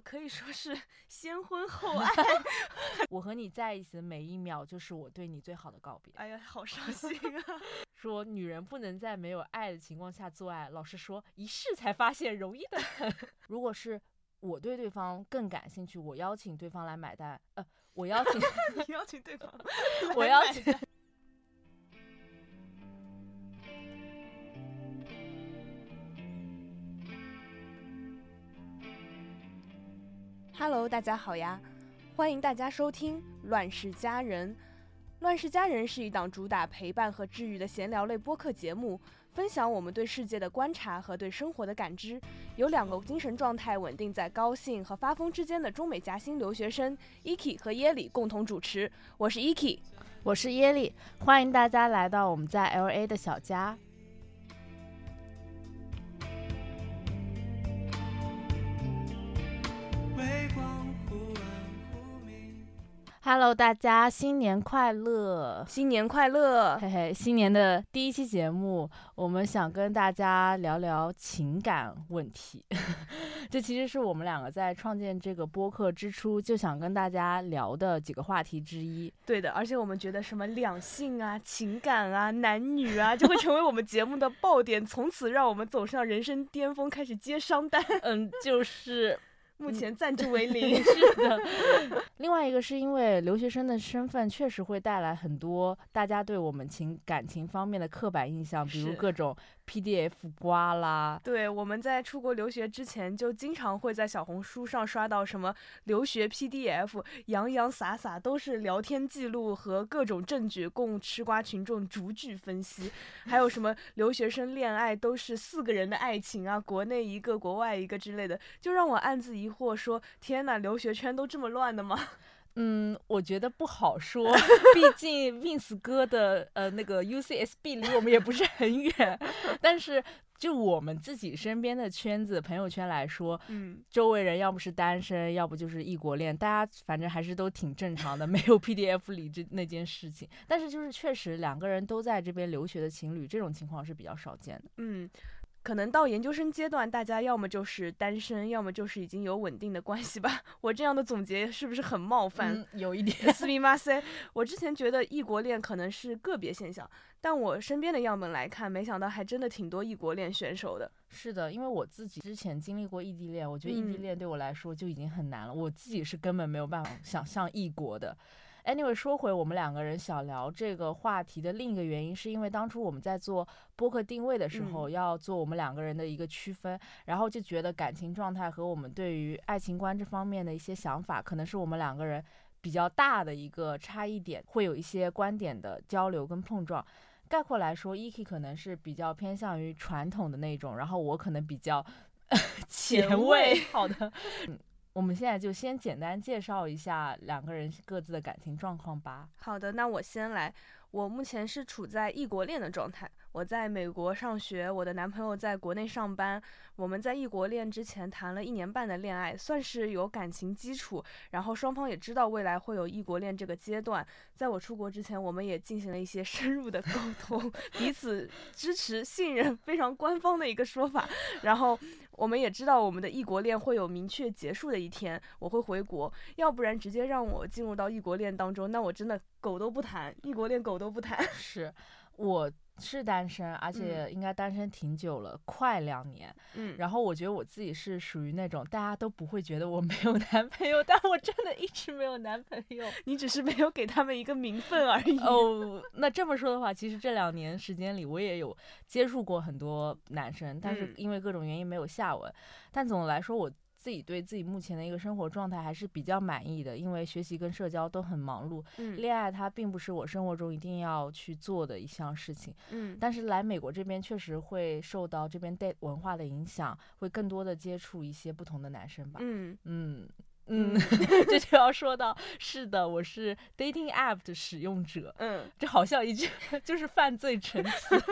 可以说是 先婚后爱。我和你在一起的每一秒，就是我对你最好的告别。哎呀，好伤心啊！说女人不能在没有爱的情况下做爱，老实说，一试才发现容易的很。如果是我对对方更感兴趣，我邀请对方来买单，呃，我邀请你邀请对方，我邀请。Hello，大家好呀，欢迎大家收听《乱世佳人》。《乱世佳人》是一档主打陪伴和治愈的闲聊类播客节目，分享我们对世界的观察和对生活的感知。有两个精神状态稳定在高兴和发疯之间的中美夹心留学生 Eki 和耶里共同主持。我是 Eki，我是耶里，欢迎大家来到我们在 LA 的小家。Hello，大家新年快乐！新年快乐！嘿嘿，新年的第一期节目，我们想跟大家聊聊情感问题。这其实是我们两个在创建这个播客之初就想跟大家聊的几个话题之一。对的，而且我们觉得什么两性啊、情感啊、男女啊，就会成为我们节目的爆点，从此让我们走上人生巅峰，开始接商单。嗯，就是。目前赞助 为零。是的，另外一个是因为留学生的身份确实会带来很多大家对我们情感情方面的刻板印象，比如各种。PDF 瓜啦，对，我们在出国留学之前就经常会在小红书上刷到什么留学 PDF，洋洋洒洒都是聊天记录和各种证据供吃瓜群众逐句分析，还有什么留学生恋爱都是四个人的爱情啊，国内一个国外一个之类的，就让我暗自疑惑说，天呐，留学圈都这么乱的吗？嗯，我觉得不好说，毕竟 Vince 哥的呃那个 UCSB 离我们也不是很远，但是就我们自己身边的圈子朋友圈来说，嗯，周围人要不是单身，要不就是异国恋，大家反正还是都挺正常的，没有 PDF 里这那件事情。但是就是确实两个人都在这边留学的情侣，这种情况是比较少见的。嗯。可能到研究生阶段，大家要么就是单身，要么就是已经有稳定的关系吧。我这样的总结是不是很冒犯？有一点。斯密马塞，我之前觉得异国恋可能是个别现象，但我身边的样本来看，没想到还真的挺多异国恋选手的。是的，因为我自己之前经历过异地恋，我觉得异地恋对我来说就已经很难了，我自己是根本没有办法想象异国的。Anyway，说回我们两个人想聊这个话题的另一个原因，是因为当初我们在做播客定位的时候，要做我们两个人的一个区分，然后就觉得感情状态和我们对于爱情观这方面的一些想法，可能是我们两个人比较大的一个差异点，会有一些观点的交流跟碰撞。概括来说，Eki 可能是比较偏向于传统的那种，然后我可能比较 前卫。好的。我们现在就先简单介绍一下两个人各自的感情状况吧。好的，那我先来。我目前是处在异国恋的状态。我在美国上学，我的男朋友在国内上班。我们在异国恋之前谈了一年半的恋爱，算是有感情基础。然后双方也知道未来会有异国恋这个阶段。在我出国之前，我们也进行了一些 深入的沟通，彼此支持、信任，非常官方的一个说法。然后我们也知道我们的异国恋会有明确结束的一天，我会回国。要不然直接让我进入到异国恋当中，那我真的狗都不谈，异国恋狗都不谈。是我。是单身，而且应该单身挺久了，快两年。嗯，然后我觉得我自己是属于那种大家都不会觉得我没有男朋友，但我真的一直没有男朋友。你只是没有给他们一个名分而已。哦，那这么说的话，其实这两年时间里，我也有接触过很多男生，但是因为各种原因没有下文。但总的来说，我。自己对自己目前的一个生活状态还是比较满意的，因为学习跟社交都很忙碌。嗯，恋爱它并不是我生活中一定要去做的一项事情。嗯，但是来美国这边确实会受到这边带文化的影响，会更多的接触一些不同的男生吧。嗯嗯。嗯，这就要说到，是的，我是 dating app 的使用者。嗯，这好像一句 就是犯罪陈词，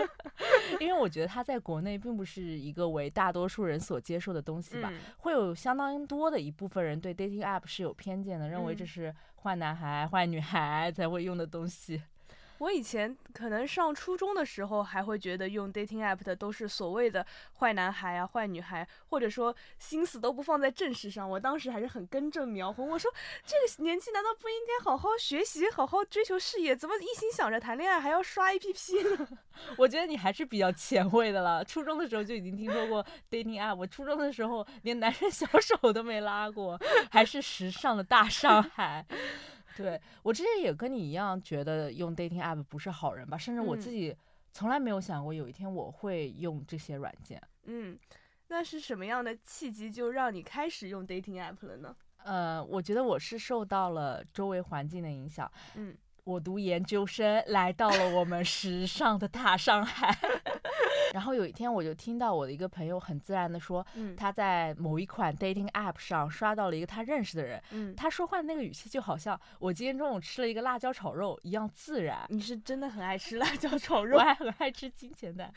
因为我觉得它在国内并不是一个为大多数人所接受的东西吧，会有相当多的一部分人对 dating app 是有偏见的，认为这是坏男孩、坏女孩才会用的东西。我以前可能上初中的时候，还会觉得用 dating app 的都是所谓的坏男孩啊、坏女孩，或者说心思都不放在正事上。我当时还是很根正苗红，我说这个年纪难道不应该好好学习、好好追求事业？怎么一心想着谈恋爱还要刷 APP 呢？我觉得你还是比较前卫的了。初中的时候就已经听说过 dating app，我初中的时候连男生小手都没拉过，还是时尚的大上海。对我之前也跟你一样，觉得用 dating app 不是好人吧，甚至我自己从来没有想过有一天我会用这些软件。嗯，那是什么样的契机就让你开始用 dating app 了呢？呃，我觉得我是受到了周围环境的影响。嗯。我读研究生来到了我们时尚的大上海，然后有一天我就听到我的一个朋友很自然的说，他在某一款 dating app 上刷到了一个他认识的人，他说话的那个语气就好像我今天中午吃了一个辣椒炒肉一样自然。你是真的很爱吃辣椒炒肉，我还很爱吃金钱蛋。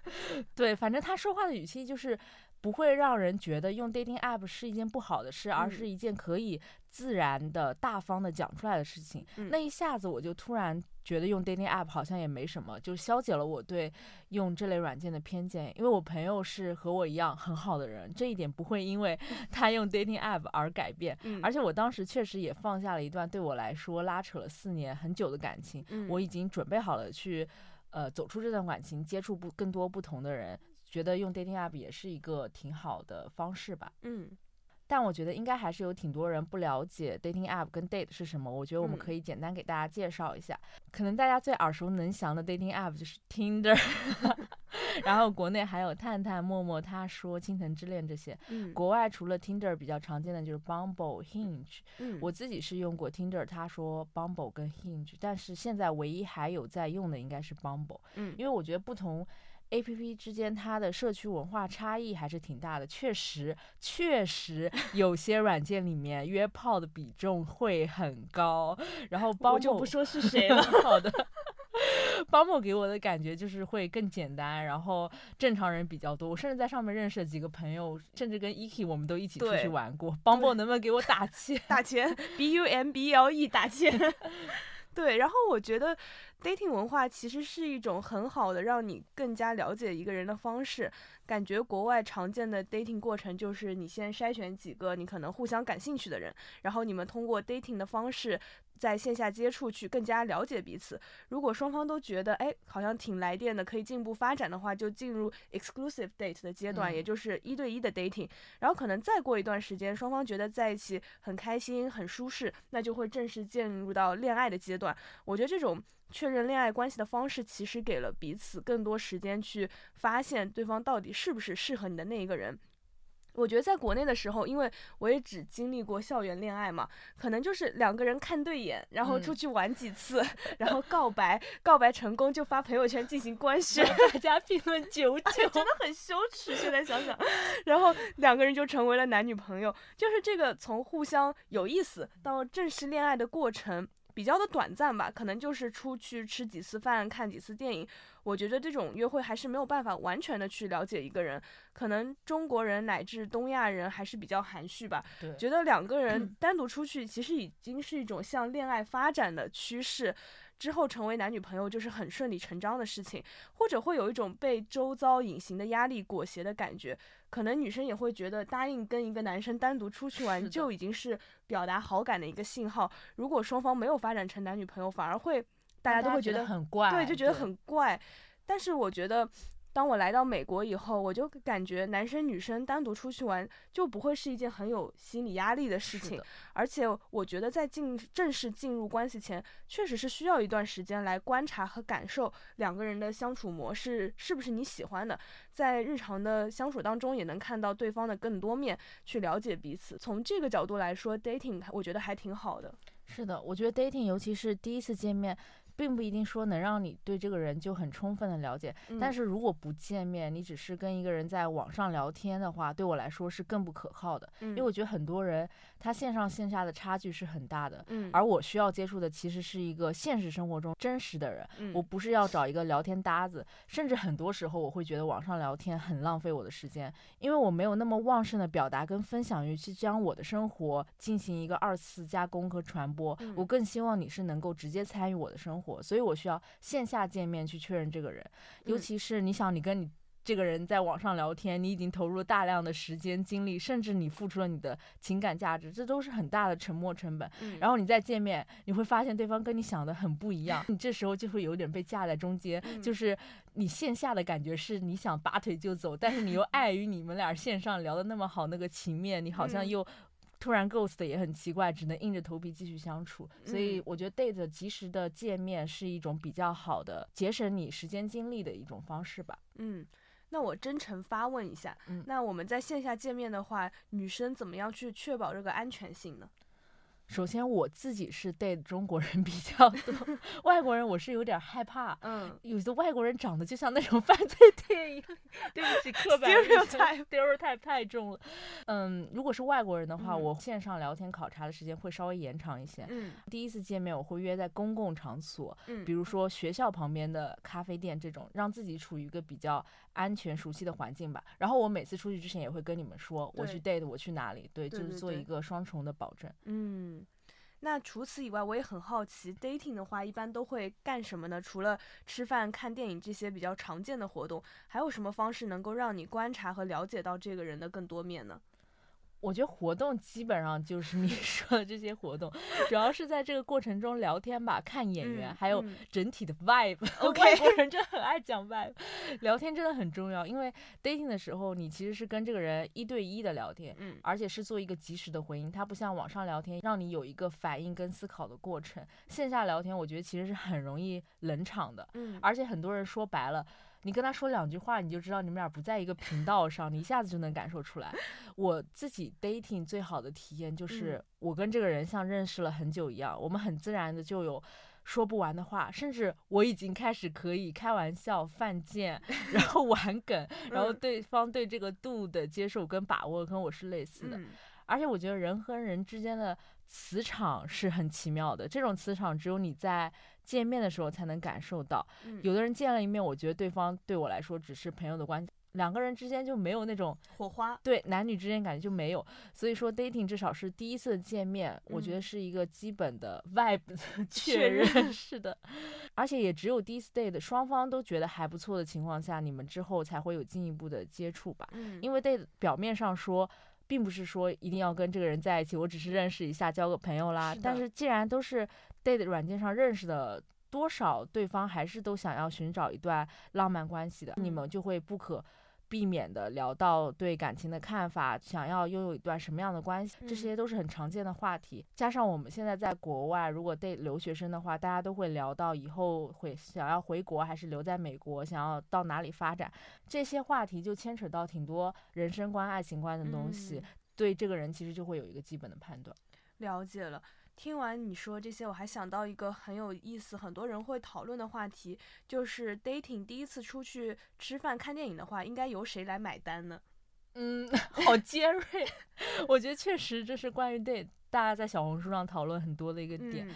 对，反正他说话的语气就是不会让人觉得用 dating app 是一件不好的事，而是一件可以。自然的、大方的讲出来的事情，那一下子我就突然觉得用 dating app 好像也没什么，就消解了我对用这类软件的偏见。因为我朋友是和我一样很好的人，这一点不会因为 他用 dating app 而改变。而且我当时确实也放下了一段对我来说拉扯了四年很久的感情，我已经准备好了去呃走出这段感情，接触不更多不同的人，觉得用 dating app 也是一个挺好的方式吧。嗯。但我觉得应该还是有挺多人不了解 dating app 跟 date 是什么。我觉得我们可以简单给大家介绍一下。可能大家最耳熟能详的 dating app 就是 Tinder，然后国内还有探探、陌陌、他说、青藤之恋这些。嗯。国外除了 Tinder 比较常见的就是 Bumble、Hinge。嗯。我自己是用过 Tinder、他说、Bumble 跟 Hinge，但是现在唯一还有在用的应该是 Bumble。嗯。因为我觉得不同。A P P 之间它的社区文化差异还是挺大的，确实，确实 有些软件里面约炮的比重会很高。然后包我就不说是谁了。好的，包某给我的感觉就是会更简单，然后正常人比较多。我甚至在上面认识了几个朋友，甚至跟 Eki 我们都一起出去玩过。包某能不能给我打钱？打钱，B U M B L E 打钱。对，然后我觉得 dating 文化其实是一种很好的让你更加了解一个人的方式。感觉国外常见的 dating 过程就是你先筛选几个你可能互相感兴趣的人，然后你们通过 dating 的方式。在线下接触去更加了解彼此。如果双方都觉得哎好像挺来电的，可以进一步发展的话，就进入 exclusive date 的阶段，也就是一对一的 dating。然后可能再过一段时间，双方觉得在一起很开心、很舒适，那就会正式进入到恋爱的阶段。我觉得这种确认恋爱关系的方式，其实给了彼此更多时间去发现对方到底是不是适合你的那一个人。我觉得在国内的时候，因为我也只经历过校园恋爱嘛，可能就是两个人看对眼，然后出去玩几次，然后告白，告白成功就发朋友圈进行官宣，大家评论 九九，真的很羞耻。现在想想，然后两个人就成为了男女朋友，就是这个从互相有意思到正式恋爱的过程。比较的短暂吧，可能就是出去吃几次饭、看几次电影。我觉得这种约会还是没有办法完全的去了解一个人。可能中国人乃至东亚人还是比较含蓄吧，觉得两个人 单独出去其实已经是一种向恋爱发展的趋势。之后成为男女朋友就是很顺理成章的事情，或者会有一种被周遭隐形的压力裹挟的感觉。可能女生也会觉得答应跟一个男生单独出去玩就已经是表达好感的一个信号。如果双方没有发展成男女朋友，反而会大家都会觉得很怪，对，就觉得很怪。但是我觉得。当我来到美国以后，我就感觉男生女生单独出去玩就不会是一件很有心理压力的事情，而且我觉得在进正式进入关系前，确实是需要一段时间来观察和感受两个人的相处模式是不是你喜欢的，在日常的相处当中也能看到对方的更多面，去了解彼此。从这个角度来说，dating 我觉得还挺好的。是的，我觉得 dating 尤其是第一次见面。并不一定说能让你对这个人就很充分的了解，但是如果不见面，你只是跟一个人在网上聊天的话，对我来说是更不可靠的，因为我觉得很多人他线上线下的差距是很大的，而我需要接触的其实是一个现实生活中真实的人，我不是要找一个聊天搭子，甚至很多时候我会觉得网上聊天很浪费我的时间，因为我没有那么旺盛的表达跟分享欲去将我的生活进行一个二次加工和传播，我更希望你是能够直接参与我的生。活，所以我需要线下见面去确认这个人。尤其是你想，你跟你这个人在网上聊天，你已经投入了大量的时间精力，甚至你付出了你的情感价值，这都是很大的沉没成本。然后你再见面，你会发现对方跟你想的很不一样，你这时候就会有点被架在中间，就是你线下的感觉是你想拔腿就走，但是你又 碍于你们俩线上聊的那么好那个情面，你好像又。突然 ghost 也很奇怪，只能硬着头皮继续相处。所以我觉得 date 及时的见面是一种比较好的节省你时间精力的一种方式吧。嗯，那我真诚发问一下，那我们在线下见面的话，女生怎么样去确保这个安全性呢？首先，我自己是 date 中国人 比较多，外国人我是有点害怕。嗯，有的外国人长得就像那种 犯罪电影，对不起，刻板印象丢儿太太重了。嗯，如果是外国人的话，我线上聊天考察的时间会稍微延长一些。嗯，第一次见面我会约在公共场所，嗯，比如说学校旁边的咖啡店这种，让自己处于一个比较安全、熟悉的环境吧。然后我每次出去之前也会跟你们说，我去 date，我去哪里，对，就是做一个双重的保证。嗯。那除此以外，我也很好奇，dating 的话一般都会干什么呢？除了吃饭、看电影这些比较常见的活动，还有什么方式能够让你观察和了解到这个人的更多面呢？我觉得活动基本上就是你 说的这些活动，主要是在这个过程中聊天吧，看演员，还有整体的 vibe。外国人真的很爱讲 vibe，聊天真的很重要，因为 dating 的时候你其实是跟这个人一对一的聊天，嗯，而且是做一个及时的回应，它不像网上聊天让你有一个反应跟思考的过程。线下聊天我觉得其实是很容易冷场的，嗯，而且很多人说白了。你跟他说两句话，你就知道你们俩不在一个频道上，你一下子就能感受出来。我自己 dating 最好的体验就是，我跟这个人像认识了很久一样，我们很自然的就有说不完的话，甚至我已经开始可以开玩笑、犯贱，然后玩梗，然后对方对这个度的接受跟把握跟我是类似的。而且我觉得人和人之间的磁场是很奇妙的，这种磁场只有你在。见面的时候才能感受到，有的人见了一面，我觉得对方对我来说只是朋友的关系，两个人之间就没有那种火花，对男女之间感觉就没有。所以说 dating 至少是第一次见面，我觉得是一个基本的 vibe 确认，是的。而且也只有第一次 date 双方都觉得还不错的情况下，你们之后才会有进一步的接触吧。嗯，因为 date 表面上说，并不是说一定要跟这个人在一起，我只是认识一下，交个朋友啦。但是既然都是 date 软件上认识的，多少对方还是都想要寻找一段浪漫关系的，你们就会不可避免的聊到对感情的看法，想要拥有一段什么样的关系，这些都是很常见的话题。加上我们现在在国外，如果对留学生的话，大家都会聊到以后会想要回国还是留在美国，想要到哪里发展，这些话题就牵扯到挺多人生观、爱情观的东西，对这个人其实就会有一个基本的判断。了解了。听完你说这些，我还想到一个很有意思、很多人会讨论的话题，就是 dating 第一次出去吃饭、看电影的话，应该由谁来买单呢？嗯，好尖锐。我觉得确实这是关于 date 大家在小红书上讨论很多的一个点。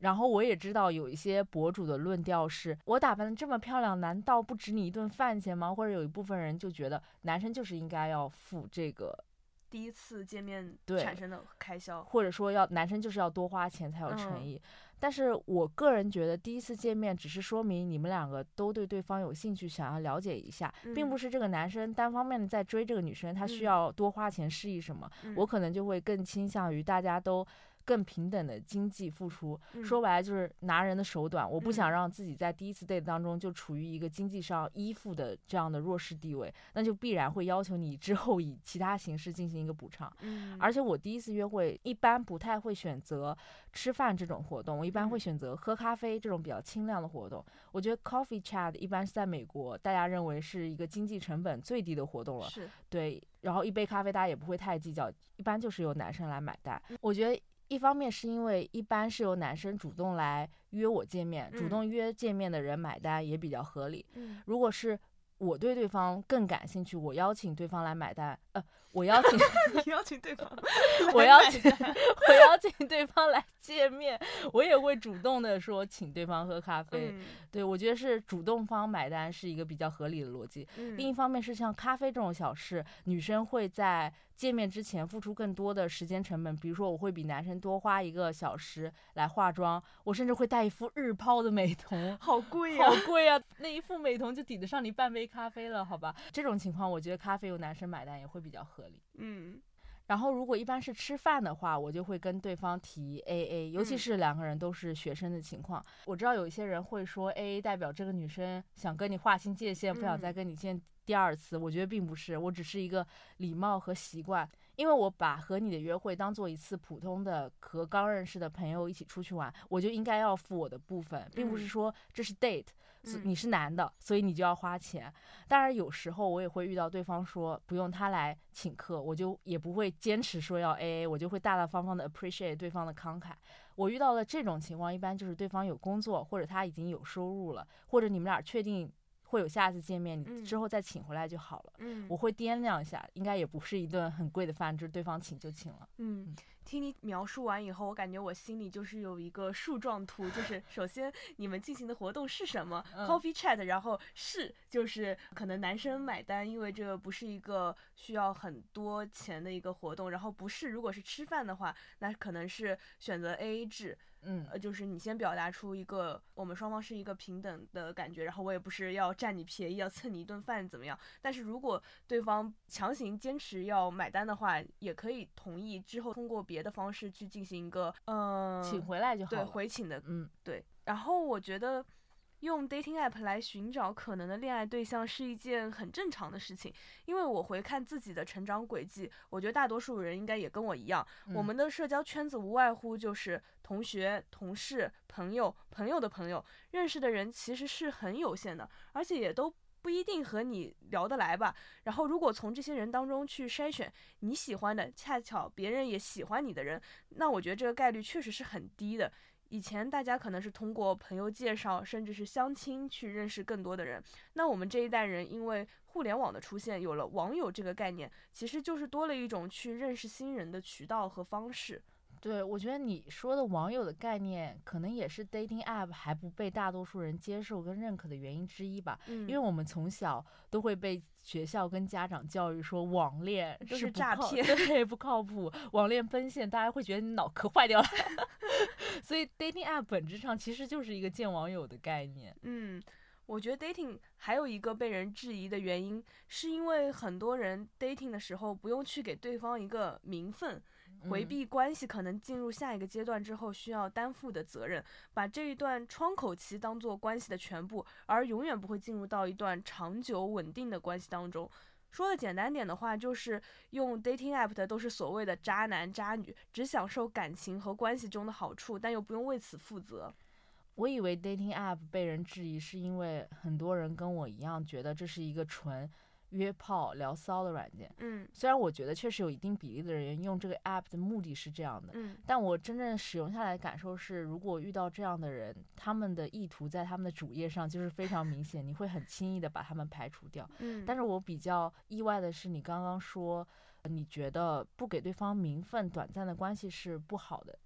然后我也知道有一些博主的论调是：我打扮的这么漂亮，难道不值你一顿饭钱吗？或者有一部分人就觉得男生就是应该要付这个。第一次见面产生的开销，或者说要男生就是要多花钱才有诚意。但是我个人觉得，第一次见面只是说明你们两个都对对方有兴趣，想要了解一下，并不是这个男生单方面的在追这个女生，他需要多花钱示意什么。我可能就会更倾向于大家都。更平等的经济付出，说白了就是拿人的手短。我不想让自己在第一次 date 当中就处于一个经济上依附的这样的弱势地位，那就必然会要求你之后以其他形式进行一个补偿。而且我第一次约会一般不太会选择吃饭这种活动，我一般会选择喝咖啡这种比较清亮的活动。我觉得 coffee chat 一般是在美国大家认为是一个经济成本最低的活动了。是对，然后一杯咖啡大家也不会太计较，一般就是由男生来买单。我觉得。一方面是因为一般是由男生主动来约我见面，主动约见面的人买单也比较合理。如果是我对对方更感兴趣，我邀请对方来买单，呃，我邀请 邀请对方，我邀请 我邀请对方来见面，我也会主动的说请对方喝咖啡。嗯对我觉得是主动方买单是一个比较合理的逻辑。嗯另一方面是像咖啡这种小事，女生会在见面之前付出更多的时间成本，比如说我会比男生多花一个小时来化妆，我甚至会带一副日抛的美瞳。好贵呀、好贵啊！那一副美瞳就抵得上你半杯咖啡了，好吧？这种情况，我觉得咖啡由男生买单也会比较合理。嗯然后，如果一般是吃饭的话，我就会跟对方提 A A，尤其嗯是两个人都是学生的情况。我知道有一些人会说 A A 代表这个女生想跟你划清界限，不想再嗯跟你见第二次。我觉得并不是，我只是一个礼貌和习惯，因为我把和你的约会当做一次普通的和刚认识的朋友一起出去玩，我就应该要付我的部分，并不是嗯说这是 date。嗯你是男的，所以你就要花钱。当然，有时候我也会遇到对方说不用他来请客，我就也不会坚持说要 A A，我就会大大方方的 appreciate 对方的慷慨。我遇到了这种情况，一般就是对方有工作，或者他已经有收入了，或者你们俩确定会有下次见面，你嗯之后再请回来就好了。嗯我会掂量一下，应该也不是一顿很贵的饭，就是对方请就请了。嗯，听你描述完以后，我感觉我心里就是有一个树状图，就是首先你们进行的活动是什么、嗯 c o f f e e chat，然后是就是可能男生买单，因为这个不是一个需要很多钱的一个活动，然后不是如果是吃饭的话，那可能是选择 A A 制，嗯呃，就是你先表达出一个我们双方是一个平等的感觉，然后我也不是要占你便宜，要蹭你一顿饭怎么样？但是如果对方强行坚持要买单的话，也可以同意之后通过别的方式去进行一个嗯、请回来就好对。回请的嗯对。然后我觉得用 dating app 来寻找可能的恋爱对象是一件很正常的事情，因为我回看自己的成长轨迹，我觉得大多数人应该也跟我一样，我嗯们的社交圈子无外乎就是同学、同事、朋友、朋友的朋友，认识的人其实是很有限的，而且也都不一定和你聊得来吧。然后，如果从这些人当中去筛选你喜欢的，恰巧别人也喜欢你的人，那我觉得这个概率确实是很低的。以前大家可能是通过朋友介绍，甚至是相亲去认识更多的人。那我们这一代人因为互联网的出现，有了网友这个概念，其实就是多了一种去认识新人的渠道和方式。对，我觉得你说的网友的概念，可能也是 dating app 还不被大多数人接受跟认可的原因之一吧。嗯，因为我们从小都会被学校跟家长教育说网恋是诈骗对，不靠谱，网恋奔现，大家会觉得你脑壳坏掉了。所以 dating app 本质上其实就是一个见网友的概念。嗯，我觉得 dating 还有一个被人质疑的原因，是因为很多人 dating 的时候不用去给对方一个名分，回嗯避关系可能进入下一个阶段之后需要担负的责任，把这一段窗口期当做关系的全部，而永远不会进入到一段长久稳定的关系当中。说的简单点的话，就是用 dating app 的都是所谓的渣男渣女，只享受感情和关系中的好处，但又不用为此负责。我以为 dating app 被人质疑，是因为很多人跟我一样觉得这是一个纯约炮聊骚的软件。嗯虽然我觉得确实有一定比例的人用这个 app 的目的是这样的，嗯但我真正使用下来的感受是，如果遇到这样的人，他们的意图在他们的主页上就是非常明显，你会很轻易的把他们排除掉。嗯，但是我比较意外的是，你刚刚说，呃你觉得不给对方名分，短暂的关系是不好的。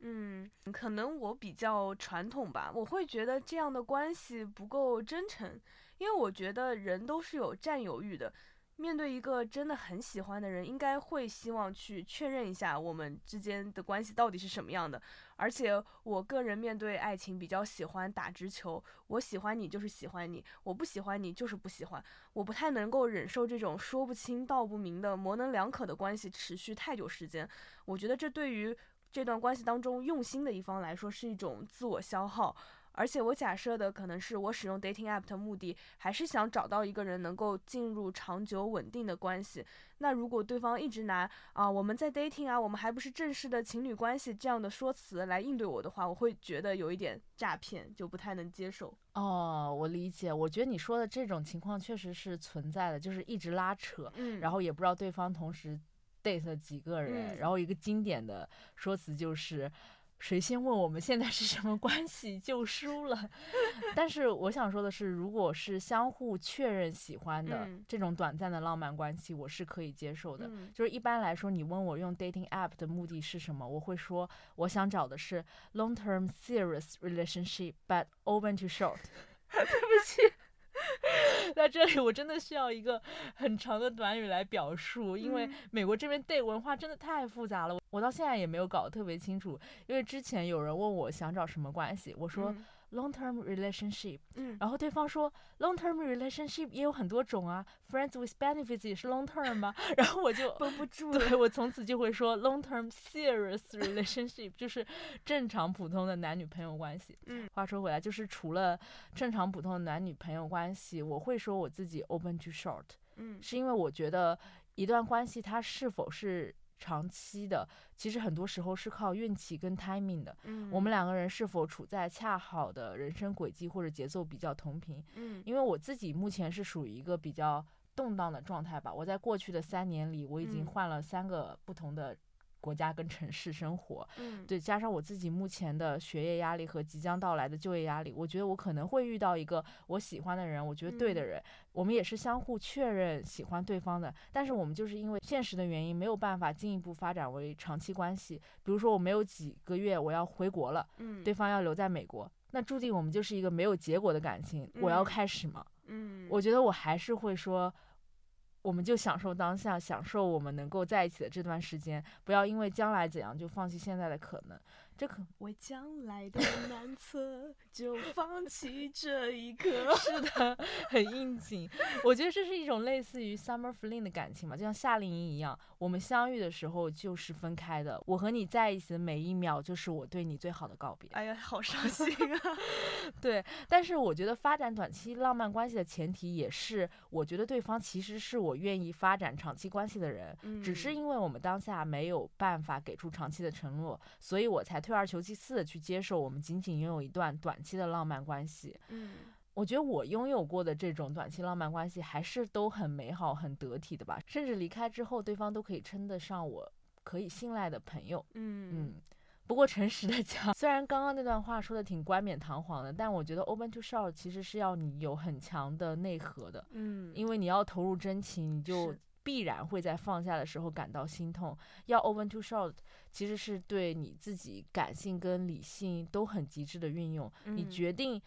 嗯，可能我比较传统吧，我会觉得这样的关系不够真诚，因为我觉得人都是有占有欲的。面对一个真的很喜欢的人，应该会希望去确认一下我们之间的关系到底是什么样的。而且我个人面对爱情比较喜欢打直球，我喜欢你就是喜欢你，我不喜欢你就是不喜欢。我不太能够忍受这种说不清道不明的模棱两可的关系持续太久时间。我觉得这对于这段关系当中用心的一方来说是一种自我消耗，而且我假设的可能是我使用 dating app 的目的还是想找到一个人能够进入长久稳定的关系。那如果对方一直拿啊我们在 dating 啊，我们还不是正式的情侣关系这样的说辞来应对我的话，我会觉得有一点诈骗，就不太能接受。哦，我理解。我觉得你说的这种情况确实是存在的，就是一直拉扯，嗯，然后也不知道对方同时 date 几个人，嗯然后一个经典的说辞就是。谁先问我们现在是什么关系就输了。但是我想说的是，如果是相互确认喜欢的这种短暂的浪漫关系，我是可以接受的。就是一般来说，你问我用 dating app 的目的是什么，我会说我想找的是 long term serious relationship，but open to short。对不起。在这里，我真的需要一个很长的短语来表述，因为美国这边 date 文化真的太复杂了，我到现在也没有搞得特别清楚。因为之前有人问我想找什么关系，我说。Long-term relationship，嗯，然后对方说，Long-term relationship 也有很多种啊，Friends with benefits 也是 long-term 吗？然后我就绷不住，对我从此就会说 Long-term serious relationship，就是正常普通的男女朋友关系。嗯，话说回来，就是除了正常普通的男女朋友关系，我会说我自己 open to short，嗯，是因为我觉得一段关系它是否是。长期的，其实很多时候是靠运气跟 timing 的。嗯，我们两个人是否处在恰好的人生轨迹或者节奏比较同频？嗯，因为我自己目前是属于一个比较动荡的状态吧。我在过去的三年里，我已经换了三个不同的。国家跟城市生活，嗯，对，加上我自己目前的学业压力和即将到来的就业压力，我觉得我可能会遇到一个我喜欢的人，我觉得对的人，我们也是相互确认喜欢对方的，但是我们就是因为现实的原因没有办法进一步发展为长期关系。比如说我没有几个月我要回国了，嗯，对方要留在美国，那注定我们就是一个没有结果的感情。我要开始吗？嗯，我觉得我还是会说。我们就享受当下，享受我们能够在一起的这段时间，不要因为将来怎样就放弃现在的可能。这可为将来的难测 就放弃这一刻，是的，很应景。我觉得这是一种类似于 summer fling 的感情嘛，就像夏令营一样，我们相遇的时候就是分开的。我和你在一起的每一秒，就是我对你最好的告别。哎呀，好伤心啊！对，但是我觉得发展短期浪漫关系的前提也是，我觉得对方其实是我愿意发展长期关系的人，只是因为我们当下没有办法给出长期的承诺，所以我才。退而求其次的去接受我们仅仅拥有一段短期的浪漫关系。嗯，我觉得我拥有过的这种短期浪漫关系还是都很美好、很得体的吧。甚至离开之后，对方都可以称得上我可以信赖的朋友。嗯嗯。不过诚实的 讲，虽然刚刚那段话说的挺冠冕堂皇的，但我觉得 open to short 其实是要你有很强的内核的。嗯，因为你要投入真情，你就。必然会在放下的时候感到心痛。要 open to short，其实是对你自己感性跟理性都很极致的运用。你决定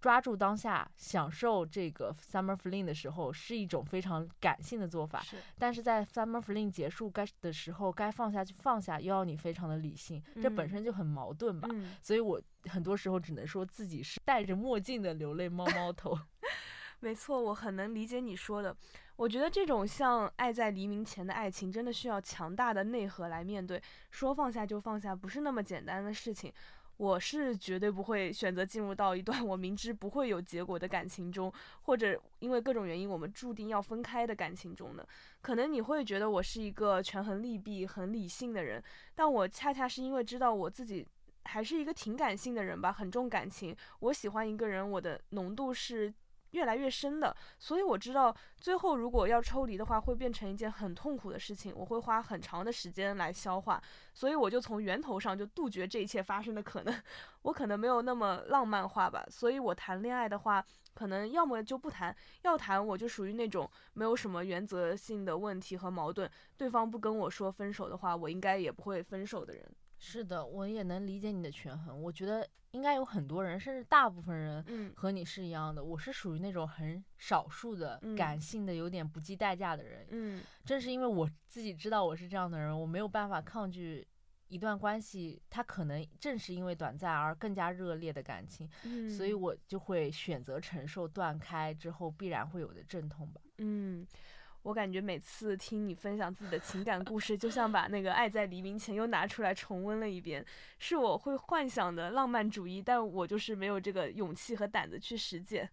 抓住当下，享受这个 summer fling 的时候，是一种非常感性的做法。是。但是在 summer fling 结束该的时候，该放下就放下，又要你非常的理性，这本身就很矛盾吧。所以我很多时候只能说自己是戴着墨镜的流泪猫猫头。没错，我很能理解你说的。我觉得这种像爱在黎明前的爱情，真的需要强大的内核来面对。说放下就放下，不是那么简单的事情。我是绝对不会选择进入到一段 我明知不会有结果的感情中，或者因为各种原因我们注定要分开的感情中的。可能你会觉得我是一个权衡利弊、很理性的人，但我恰恰是因为知道我自己还是一个挺感性的人吧，很重感情。我喜欢一个人，我的浓度是。越来越深的，所以我知道最后如果要抽离的话，会变成一件很痛苦的事情，我会花很长的时间来消化，所以我就从源头上就杜绝这一切发生的可能。我可能没有那么浪漫化吧，所以我谈恋爱的话，可能要么就不谈，要谈我就属于那种没有什么原则性的问题和矛盾，对方不跟我说分手的话，我应该也不会分手的人。是的，我也能理解你的权衡。我觉得应该有很多人，甚至大部分人，嗯，和你是一样的。我是属于那种很少数的感性的、有点不计代价的人。嗯，正是因为我自己知道我是这样的人，我没有办法抗拒一段关系，它可能正是因为短暂而更加热烈的感情，所以我就会选择承受断开之后必然会有的阵痛吧。嗯。我感觉每次听你分享自己的情感故事，就像把那个《爱在黎明前》又拿出来重温了一遍，是我会幻想的浪漫主义，但我就是没有这个勇气和胆子去实践。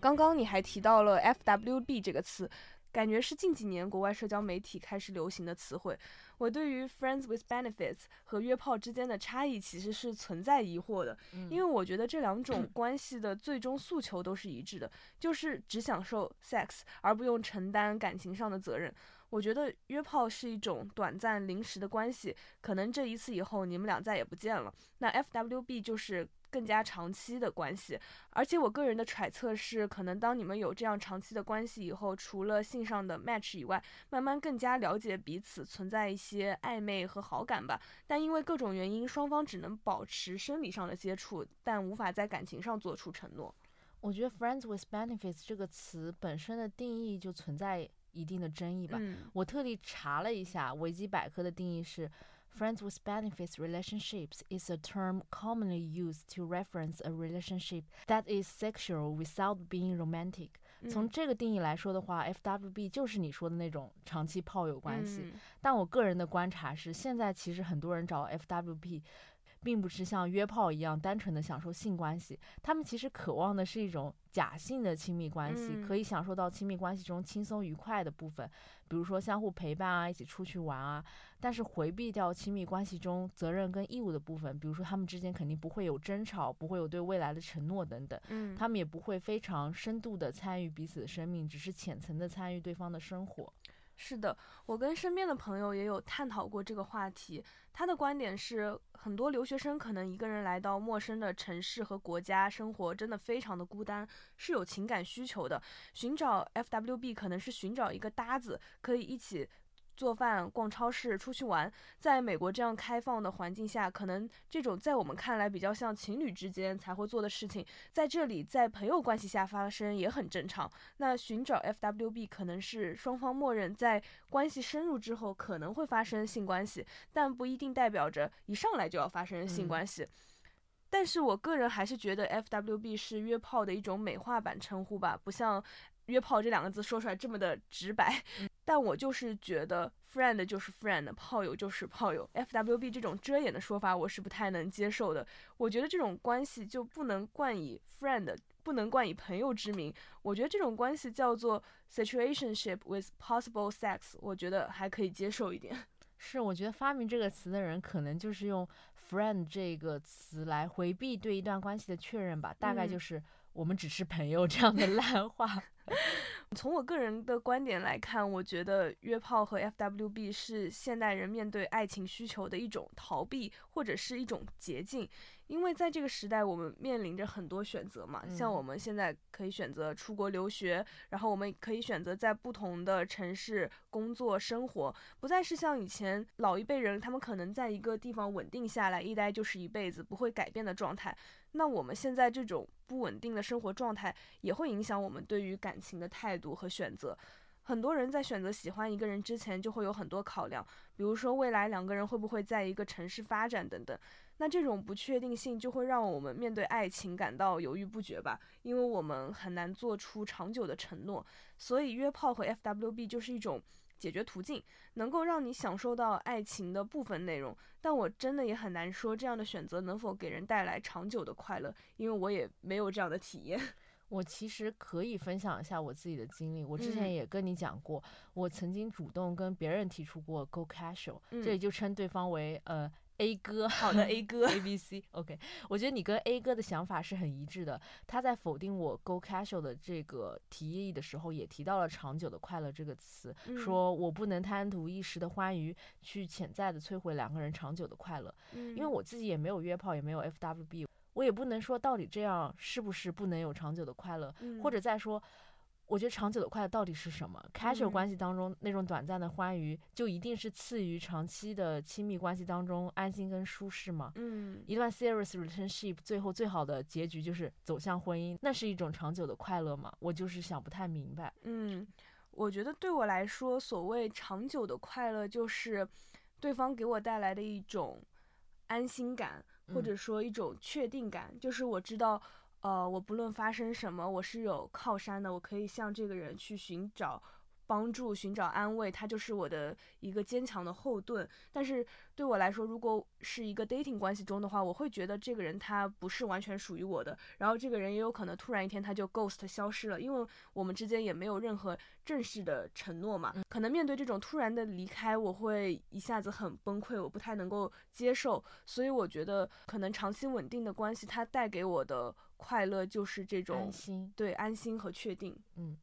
刚刚你还提到了 F W B 这个词。感觉是近几年国外社交媒体开始流行的词汇。我对于 friends with benefits 和约炮之间的差异其实是存在疑惑的，因为我觉得这两种关系的最终诉求都是一致的，就是只享受 sex 而不用承担感情上的责任。我觉得约炮是一种短暂临时的关系，可能这一次以后你们俩再也不见了。那 FWB 就是更加长期的关系，而且我个人的揣测是，可能当你们有这样长期的关系以后，除了性上的 match 以外，慢慢更加了解彼此，存在一些暧昧和好感吧。但因为各种原因，双方只能保持生理上的接触，但无法在感情上做出承诺。我觉得 friends with benefits 这个词本身的定义就存在。一定的争议吧。我特地查了一下，维基百科的定义是 ：Friends with benefits relationships is a term commonly used to reference a relationship that is sexual without being romantic。从这个定义来说的话，FWB 就是你说的那种长期炮友关系。但我个人的观察是，现在其实很多人找 FWB。 并不是像约炮一样单纯的享受性关系，他们其实渴望的是一种假性的亲密关系，可以享受到亲密关系中轻松愉快的部分，比如说相互陪伴啊，一起出去玩啊，但是回避掉亲密关系中责任跟义务的部分，比如说他们之间肯定不会有争吵，不会有对未来的承诺等等，嗯，他们也不会非常深度的参与彼此的生命，只是浅层的参与对方的生活。是的，我跟身边的朋友也有探讨过这个话题。他的观点是，很多留学生可能一个人来到陌生的城市和国家生活，真的非常的孤单，是有情感需求的。寻找 FWB 可能是寻找一个搭子，可以一起。做饭、逛超市、出去玩，在美国这样开放的环境下，可能这种在我们看来比较像情侣之间才会做的事情，在这里在朋友关系下发生也很正常。那寻找 FWB 可能是双方默认在关系深入之后可能会发生性关系，但不一定代表着一上来就要发生性关系。但是我个人还是觉得 FWB 是约炮的一种美化版称呼吧，不像。约炮这两个字说出来这么的直白，但我就是觉得 friend 就是 friend，炮友就是炮友，FWB 这种遮掩的说法我是不太能接受的。我觉得这种关系就不能冠以 friend，不能冠以朋友之名。我觉得这种关系叫做 situationship with possible sex，我觉得还可以接受一点。是，我觉得发明这个词的人可能就是用 friend 这个词来回避对一段关系的确认吧，大概就是我们只是朋友这样的 烂话。从我个人的观点来看，我觉得约炮和 FWB 是现代人面对爱情需求的一种逃避，或者是一种捷径。因为在这个时代，我们面临着很多选择嘛，像我们现在可以选择出国留学，然后我们可以选择在不同的城市工作生活，不再是像以前老一辈人，他们可能在一个地方稳定下来，一待就是一辈子，不会改变的状态。那我们现在这种不稳定的生活状态，也会影响我们对于感情的态度和选择。很多人在选择喜欢一个人之前，就会有很多考量，比如说未来两个人会不会在一个城市发展等等。那这种不确定性就会让我们面对爱情感到犹豫不决吧，因为我们很难做出长久的承诺。所以约炮和 FWB 就是一种解决途径，能够让你享受到爱情的部分内容。但我真的也很难说这样的选择能否给人带来长久的快乐，因为我也没有这样的体验。我其实可以分享一下我自己的经历。我之前也跟你讲过，我曾经主动跟别人提出过 go casual，这里就称对方为呃 A 哥。好的，A 哥，A B C，OK。我觉得你跟 A 哥的想法是很一致的。他在否定我 go casual 的这个提议的时候，也提到了长久的快乐这个词，说我不能贪图一时的欢愉，去潜在的摧毁两个人长久的快乐。因为我自己也没有约炮，也没有 FWB。我也不能说到底这样是不是不能有长久的快乐，或者再说，我觉得长久的快乐到底是什么？casual 关系当中那种短暂的欢愉，就一定是次于长期的亲密关系当中安心跟舒适吗？嗯，一段 serious relationship 最后最好的结局就是走向婚姻，那是一种长久的快乐吗？我就是想不太明白。嗯，我觉得对我来说，所谓长久的快乐，就是对方给我带来的一种安心感。或者说一种确定感，就是我知道，呃，我不论发生什么，我是有靠山的，我可以向这个人去寻找帮助、寻找安慰，他就是我的一个坚强的后盾。但是对我来说，如果是一个 dating 关系中的话，我会觉得这个人他不是完全属于我的，然后这个人也有可能突然一天他就 ghost 消失了，因为我们之间也没有任何正式的承诺嘛。可能面对这种突然的离开，我会一下子很崩溃，我不太能够接受。所以我觉得，可能长期稳定的关系，它带给我的快乐就是这种安心，对安心和确定。嗯。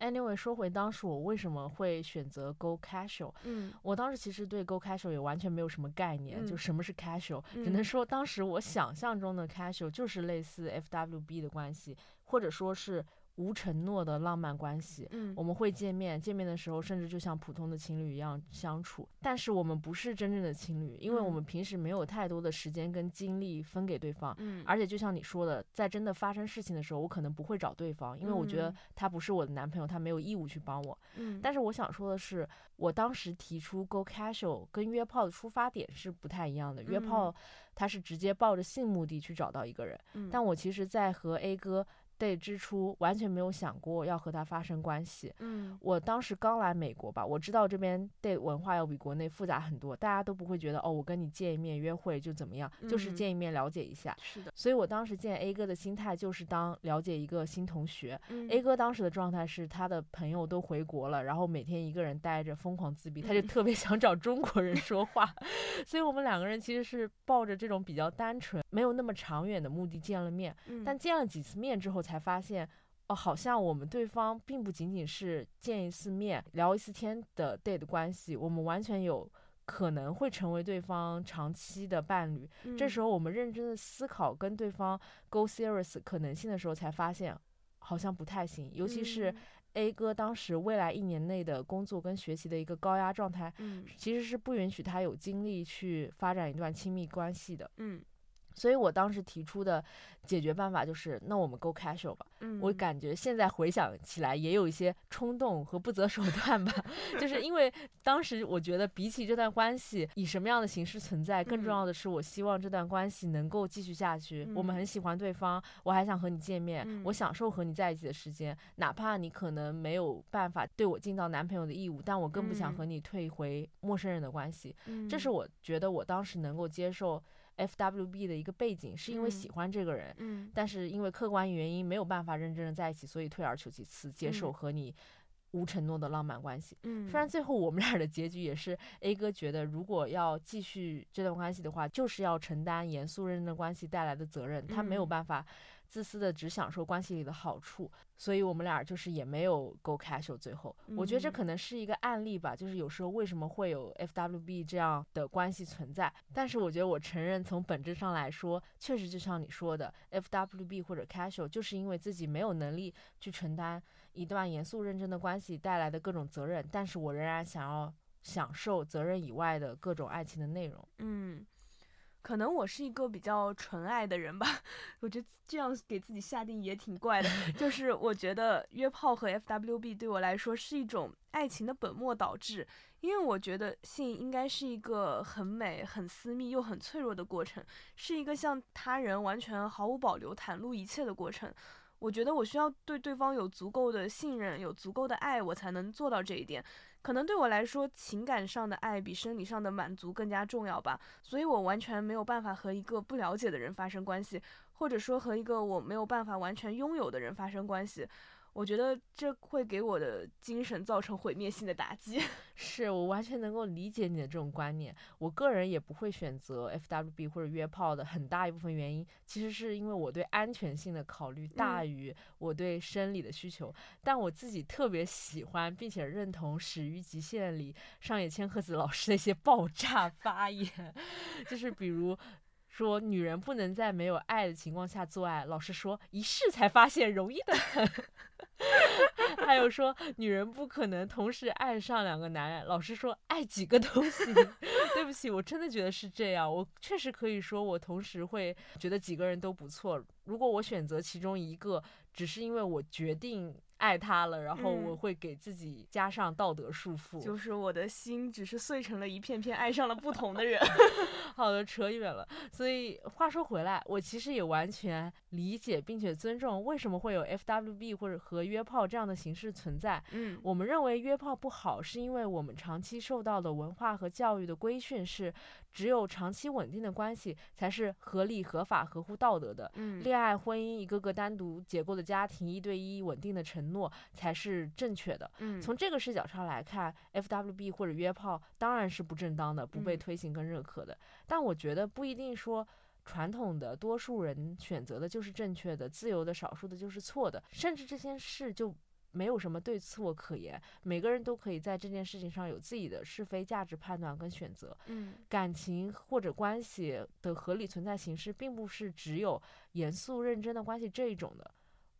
Anyway，说回当时我为什么会选择 Go Casual，嗯，我当时其实对 Go Casual 也完全没有什么概念，就什么是 Casual，只能说当时我想象中的 Casual 就是类似 FWB 的关系，或者说是。无承诺的浪漫关系，嗯，我们会见面，见面的时候甚至就像普通的情侣一样相处，但是我们不是真正的情侣，因为我们平时没有太多的时间跟精力分给对方，嗯，而且就像你说的，在真的发生事情的时候，我可能不会找对方，因为我觉得他不是我的男朋友，他没有义务去帮我，嗯，但是我想说的是，我当时提出 go casual 跟约炮的出发点是不太一样的，约炮他是直接抱着性目的去找到一个人，但我其实，在和 A 哥。对，之初完全没有想过要和他发生关系。嗯，我当时刚来美国吧，我知道这边对文化要比国内复杂很多，大家都不会觉得哦，我跟你见一面约会就怎么样，就是见一面了解一下。是的，所以我当时见 A 哥的心态就是当了解一个新同学。嗯，A 哥当时的状态是他的朋友都回国了，然后每天一个人待着疯狂自闭，他就特别想找中国人说话。所以我们两个人其实是抱着这种比较单纯、没有那么长远的目的见了面。但见了几次面之后。才发现，哦，好像我们对方并不仅仅是见一次面、聊一次天的 date 关系，我们完全有可能会成为对方长期的伴侣。这时候，我们认真的思考跟对方 go serious 可能性的时候，才发现好像不太行。尤其是 A 哥当时未来一年内的工作跟学习的一个高压状态，其实是不允许他有精力去发展一段亲密关系的。嗯。所以我当时提出的解决办法就是，那我们 go casual 吧。嗯，我感觉现在回想起来也有一些冲动和不择手段吧。就是因为当时我觉得，比起这段关系以什么样的形式存在，更重要的是，我希望这段关系能够继续下去。我们很喜欢对方，我还想和你见面，我享受和你在一起的时间，哪怕你可能没有办法对我尽到男朋友的义务，但我更不想和你退回陌生人的关系。这是我觉得我当时能够接受。F.W.B 的一个背景是因为喜欢这个人，嗯，但是因为客观原因没有办法认真的在一起，所以退而求其次接受和你无承诺的浪漫关系。嗯，虽然最后我们俩的结局也是 A 哥觉得如果要继续这段关系的话，就是要承担严肃认真的关系带来的责任，他没有办法。自私的只享受关系里的好处，所以我们俩就是也没有 go casual。最后，我觉得这可能是一个案例吧，就是有时候为什么会有 FWB 这样的关系存在。但是我觉得我承认，从本质上来说，确实就像你说的，FWB 或者 casual，就是因为自己没有能力去承担一段严肃认真的关系带来的各种责任，但是我仍然想要享受责任以外的各种爱情的内容。嗯。可能我是一个比较纯爱的人吧，我觉得这样给自己下定义也挺怪的。就是我觉得约炮和 FWB 对我来说是一种爱情的本末倒置，因为我觉得性应该是一个很美、很私密又很脆弱的过程，是一个向他人完全毫无保留袒露一切的过程。我觉得我需要对对方有足够的信任，有足够的爱，我才能做到这一点。可能对我来说，情感上的爱比生理上的满足更加重要吧，所以我完全没有办法和一个不了解的人发生关系，或者说和一个我没有办法完全拥有的人发生关系。我觉得这会给我的精神造成毁灭性的打击。是我完全能够理解你的这种观念。我个人也不会选择 FWB 或者约炮的很大一部分原因，其实是因为我对安全性的考虑大于我对生理的需求。但我自己特别喜欢并且认同《始于极限》里上野千鹤子老师的一些爆炸发言，就是比如。说女人不能在没有爱的情况下做爱，老师说一试才发现容易的很。还有说女人不可能同时爱上两个男人，老师说爱几个都行。对不起，我真的觉得是这样，我确实可以说我同时会觉得几个人都不错。如果我选择其中一个，只是因为我决定爱他了，然后我会给自己加上道德束缚，就是我的心只是碎成了一片片，爱上了不同的人。好的，扯远了。所以话说回来，我其实也完全理解并且尊重为什么会有 FWB 或者和约炮这样的形式存在。嗯，我们认为约炮不好，是因为我们长期受到的文化和教育的规训是。只有长期稳定的关系才是合理、合法、合乎道德的。嗯，恋爱、婚姻，一个个单独结构的家庭，一对一稳定的承诺才是正确的。嗯，从这个视角上来看，FWB 或者约炮当然是不正当的，不被推行跟认可的。但我觉得不一定说传统的多数人选择的就是正确的，自由的少数的就是错的，甚至这件事就。没有什么对错可言，每个人都可以在这件事情上有自己的是非价值判断跟选择。嗯，感情或者关系的合理存在形式，并不是只有严肃认真的关系这一种的。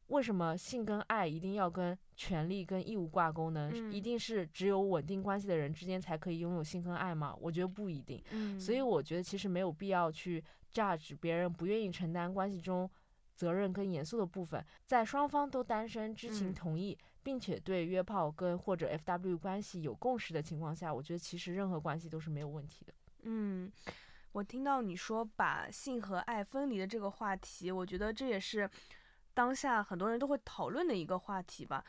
为什么性跟爱一定要跟权利跟义务挂钩呢？一定是只有稳定关系的人之间才可以拥有性跟爱吗？我觉得不一定。嗯，所以我觉得其实没有必要去榨取别人不愿意承担关系中。责任跟严肃的部分，在双方都单身、知情同意，并且对约炮跟或者 F W 关系有共识的情况下，我觉得其实任何关系都是没有问题的。嗯，我听到你说把性和爱分离的这个话题，我觉得这也是当下很多人都会讨论的一个话题吧。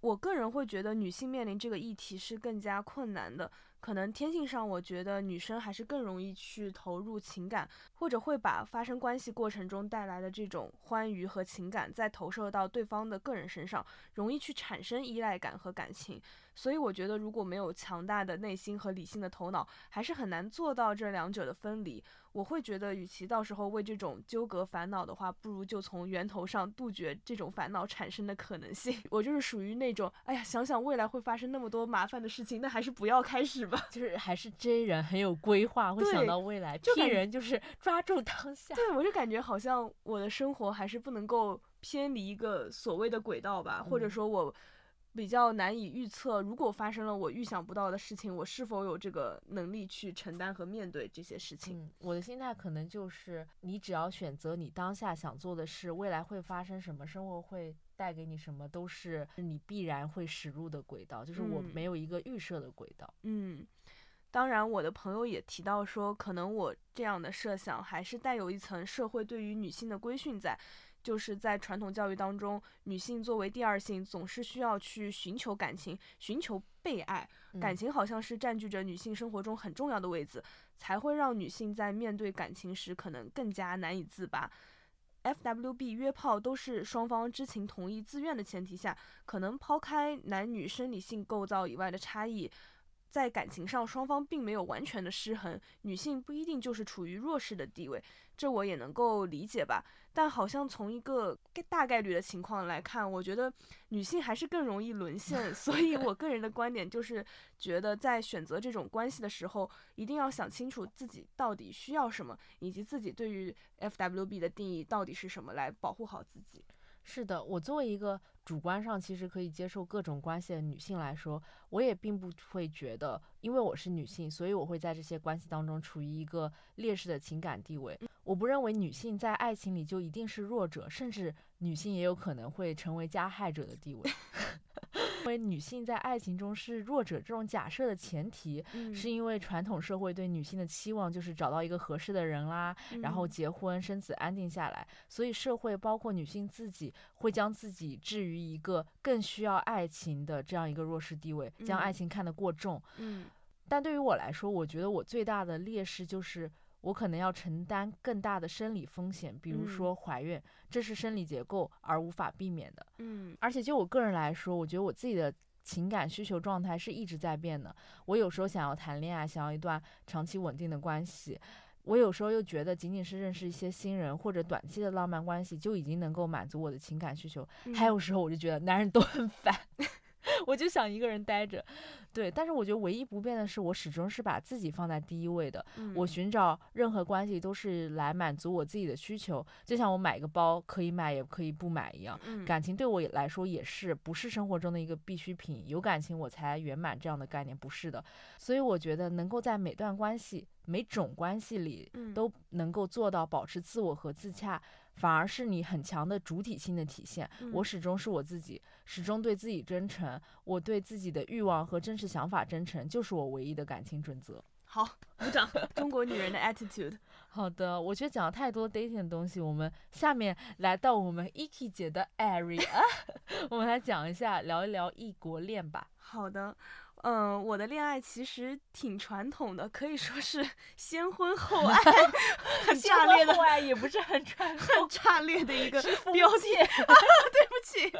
我个人会觉得女性面临这个议题是更加困难的。可能天性上，我觉得女生还是更容易去投入情感，或者会把发生关系过程中带来的这种欢愉和情感再投射到对方的个人身上，容易去产生依赖感和感情。所以我觉得，如果没有强大的内心和理性的头脑，还是很难做到这两者的分离。我会觉得，与其到时候为这种纠葛烦恼的话，不如就从源头上杜绝这种烦恼产生的可能性。我就是属于那种，哎呀，想想未来会发生那么多麻烦的事情，那还是不要开始吧。就是还是 J 人很有规划，会想到未来，P 人就是 抓住当下。对，我就感觉好像我的生活还是不能够偏离一个所谓的轨道吧，或者说我。比较难以预测，如果发生了我预想不到的事情，我是否有这个能力去承担和面对这些事情？嗯，我的心态可能就是，你只要选择你当下想做的事，未来会发生什么，生活会带给你什么，都是你必然会驶入的轨道，就是我没有一个预设的轨道。嗯，当然，我的朋友也提到说，可能我这样的设想还是带有一层社会对于女性的规训在。就是在传统教育当中，女性作为第二性，总是需要去寻求感情，寻求被爱。感情好像是占据着女性生活中很重要的位置，才会让女性在面对感情时可能更加难以自拔。FWB 约炮都是双方知情同意、自愿的前提下，可能抛开男女生理性构造以外的差异。在感情上，双方并没有完全的失衡，女性不一定就是处于弱势的地位，这我也能够理解吧。但好像从一个大概率的情况来看，我觉得女性还是更容易沦陷。所以我个人的观点就是，觉得在选择这种关系的时候，一定要想清楚自己到底需要什么，以及自己对于 FWB 的定义到底是什么，来保护好自己。是的，我作为一个主观上其实可以接受各种关系的女性来说，我也并不会觉得，因为我是女性，所以我会在这些关系当中处于一个劣势的情感地位。我不认为女性在爱情里就一定是弱者，甚至女性也有可能会成为加害者的地位。因为女性在爱情中是弱者这种假设的前提，是因为传统社会对女性的期望就是找到一个合适的人啦，然后结婚生子安定下来，所以社会包括女性自己会将自己置于一个更需要爱情的这样一个弱势地位，将爱情看得过重。嗯，但对于我来说，我觉得我最大的劣势就是。我可能要承担更大的生理风险，比如说怀孕，这是生理结构而无法避免的。嗯，而且就我个人来说，我觉得我自己的情感需求状态是一直在变的。我有时候想要谈恋爱，想要一段长期稳定的关系；我有时候又觉得仅仅是认识一些新人或者短期的浪漫关系就已经能够满足我的情感需求。还有时候我就觉得男人都很烦。我就想一个人待着，对，但是我觉得唯一不变的是，我始终是把自己放在第一位的。我寻找任何关系都是来满足我自己的需求，就像我买个包可以买也可以不买一样。感情对我来说也是不是生活中的一个必需品，有感情我才圆满这样的概念不是的。所以我觉得能够在每段关系、每种关系里都能够做到保持自我和自洽。反而是你很强的主体性的体现。我始终是我自己，始终对自己真诚，我对自己的欲望和真实想法真诚，就是我唯一的感情准则。好，鼓掌！中国女人的 attitude。好的，我觉得讲了太多 dating 的东西，我们下面来到我们 Eki 姐的 area，我们来讲一下，聊一聊异国恋吧。好的。嗯，我的恋爱其实挺传统的，可以说是 先婚 后爱，很炸裂的。后爱也不是很传统，很炸裂的一 个标题。对不起，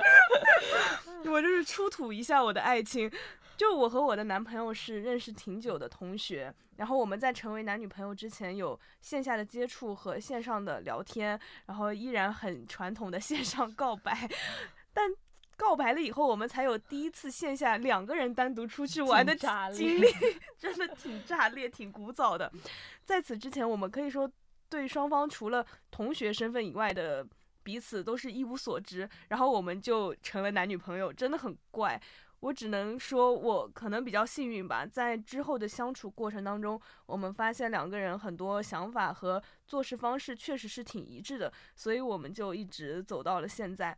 我就是出土一下我的爱情。就我和我的男朋友是认识挺久的同学，然后我们在成为男女朋友之前有线下的接触和线上的聊天，然后依然很传统的线上告白，但。告白了以后，我们才有第一次线下两个人单独出去玩的经历，真的挺炸裂、挺古早的。在此之前，我们可以说对双方除了同学身份以外的彼此都是一无所知，然后我们就成了男女朋友，真的很怪。我只能说，我可能比较幸运吧，在之后的相处过程当中，我们发现两个人很多想法和做事方式确实是挺一致的，所以我们就一直走到了现在。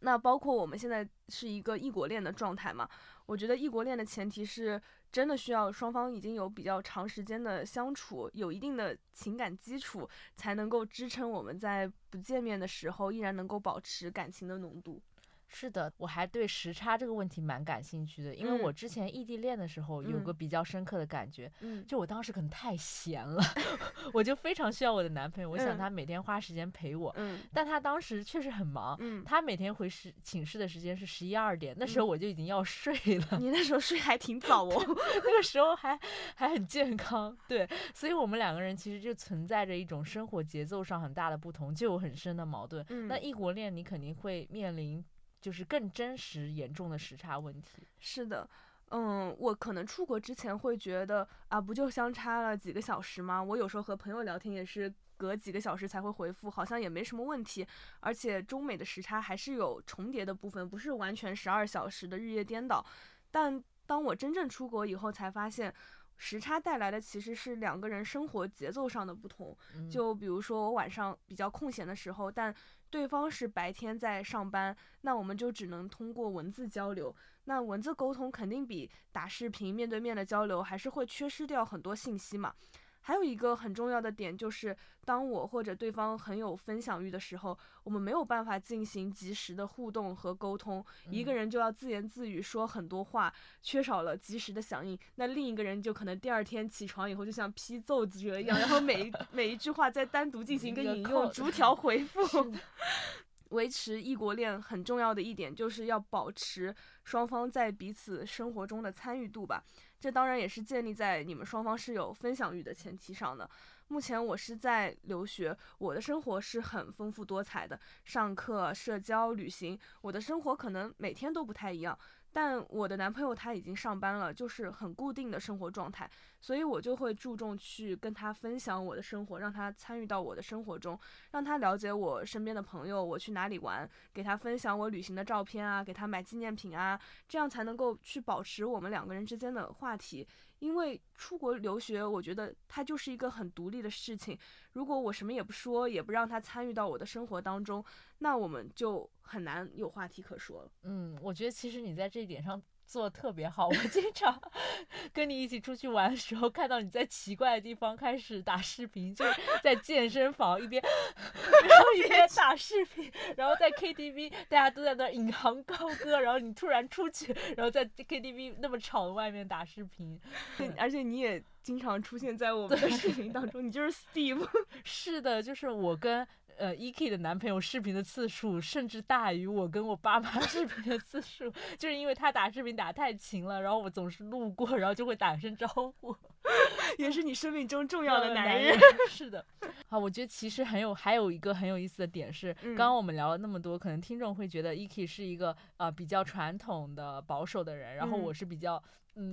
那包括我们现在是一个异国恋的状态嘛？我觉得异国恋的前提是真的需要双方已经有比较长时间的相处，有一定的情感基础，才能够支撑我们在不见面的时候依然能够保持感情的浓度。是的，我还对时差这个问题蛮感兴趣的，因为我之前异地恋的时候有个比较深刻的感觉，就我当时可能太闲了，我就非常需要我的男朋友，我想他每天花时间陪我，但他当时确实很忙，他每天回室寝室的时间是十一二点，那时候我就已经要睡了。你那时候睡还挺早哦，那个时候还还很健康，对，所以我们两个人其实就存在着一种生活节奏上很大的不同，就有很深的矛盾。那异国恋你肯定会面临。就是更真实严重的时差问题。是的，嗯，我可能出国之前会觉得啊，不就相差了几个小时吗？我有时候和朋友聊天也是隔几个小时才会回复，好像也没什么问题。而且中美的时差还是有重叠的部分，不是完全十二小时的日夜颠倒。但当我真正出国以后，才发现时差带来的其实是两个人生活节奏上的不同。就比如说我晚上比较空闲的时候，但对方是白天在上班，那我们就只能通过文字交流。那文字沟通肯定比打视频面对面的交流还是会缺失掉很多信息嘛。还有一个很重要的点就是，当我或者对方很有分享欲的时候，我们没有办法进行及时的互动和沟通，一个人就要自言自语说很多话，缺少了及时的响应，那另一个人就可能第二天起床以后就像批奏折一样，然后每一每一句话再单独进行一个引用，逐条 回复。维持异国恋很重要的一点就是要保持双方在彼此生活中的参与度吧。这当然也是建立在你们双方是有分享欲的前提上的。目前我是在留学，我的生活是很丰富多彩的，上课、社交、旅行，我的生活可能每天都不太一样。但我的男朋友他已经上班了，就是很固定的生活状态，所以我就会注重去跟他分享我的生活，让他参与到我的生活中，让他了解我身边的朋友，我去哪里玩，给他分享我旅行的照片啊，给他买纪念品啊，这样才能够去保持我们两个人之间的话题。因为出国留学，我觉得它就是一个很独立的事情。如果我什么也不说，也不让他参与到我的生活当中，那我们就很难有话题可说了。嗯，我觉得其实你在这一点上。做的特别好，我经常 跟你一起出去玩的时候，看到你在奇怪的地方开始打视频，就是在健身房一边，然后一边打视频，然后在 KTV 大家都在那引吭高歌，然后你突然出去，然后在 KTV 那么吵的外面打视频，而且你也经常出现在我们的视频当中，你就是 Steve。是的，就是我跟。呃，E.K 的男朋友视频的次数甚至大于我跟我爸妈视频的次数，就是因为他打视频打太勤了，然后我总是路过，然后就会打声招呼，也是你生命中重要的男人。是的，好，我觉得其实很有还有一个很有意思的点是，刚刚我们聊了那么多，可能听众会觉得 E.K 是一个呃比较传统的保守的人，然后我是比较。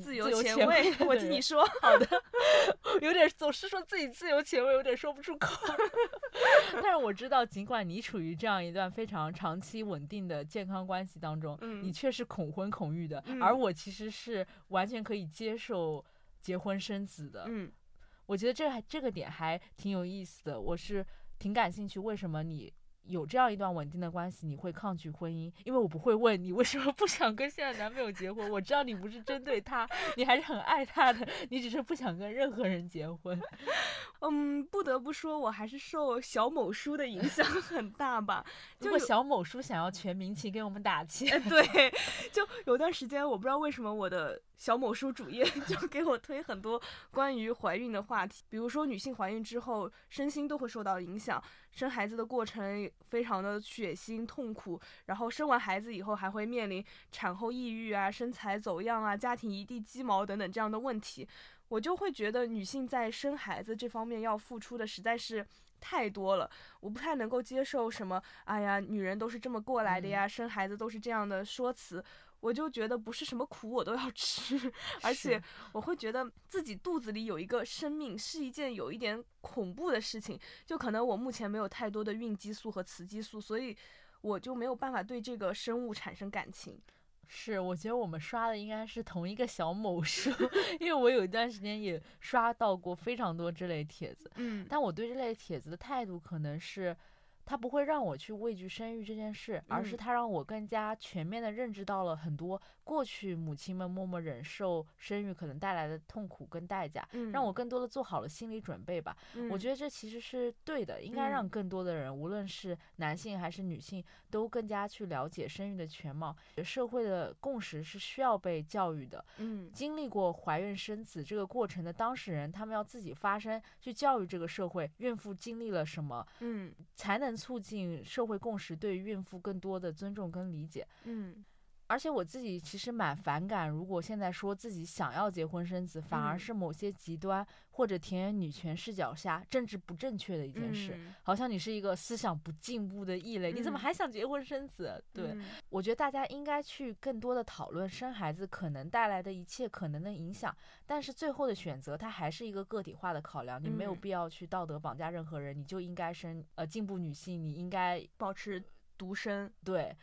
自由前卫，我听你说。好的，有点总是说自己自由前卫，有点说不出口。但是我知道，尽管你处于这样一段非常长期稳定的健康关系当中，你却是恐婚恐育的，而我其实是完全可以接受结婚生子的。嗯，我觉得这还这个点还挺有意思的。我是。挺感兴趣，为什么你？有这样一段稳定的关系，你会抗拒婚姻？因为我不会问你为什么不想跟现在男朋友结婚。我知道你不是针对他，你还是很爱他的，你只是不想跟任何人结婚。嗯，不得不说，我还是受小某书的影响很大吧。如果小某书想要全民请给我们打气，对，就有段时间我不知道为什么我的。小某书主页就给我推很多关于怀孕的话题，比如说女性怀孕之后身心都会受到影响，生孩子的过程非常的血腥痛苦，然后生完孩子以后还会面临产后抑郁啊、身材走样啊、家庭一地鸡毛等等这样的问题，我就会觉得女性在生孩子这方面要付出的实在是太多了，我不太能够接受什么，哎呀，女人都是这么过来的呀，生孩子都是这样的说辞。我就觉得不是什么苦我都要 吃，而且我会觉得自己肚子里有一个生命是一件有一点恐怖的事情。就可能我目前没有太多的孕激素和雌激素，所以我就没有办法对这个生物产生感情。是，我觉得我们刷的应该是同一个小某书，因为我有一段时间也刷到过非常多这类帖子。嗯，但我对这类帖子的态度可能是。他不会让我去畏惧生育这件事，而是他让我更加全面的认知到了很多过去母亲们默默忍受生育可能带来的痛苦跟代价，让我更多的做好了心理准备吧。我觉得这其实是对的，应该让更多的人，无论是男性还是女性，都更加去了解生育的全貌。社会的共识是需要被教育的。嗯，经历过怀孕生子这个过程的当事人，他们要自己发声，去教育这个社会，孕妇经历了什么，嗯，才能。促进社会共识，对孕妇更多的尊重跟理解。嗯，而且我自己其实蛮反感，如果现在说自己想要结婚生子，反而是某些极端。或者田园女权视角下政治不正确的一件事，好像你是一个思想不进步的异类，你怎么还想结婚生子？对我觉得大家应该去更多的讨论生孩子可能带来的一切可能的影响，但是最后的选择它还是一个个体化的考量，你没有必要去道德绑架任何人，你就应该生呃进步女性，你应该保持独身。对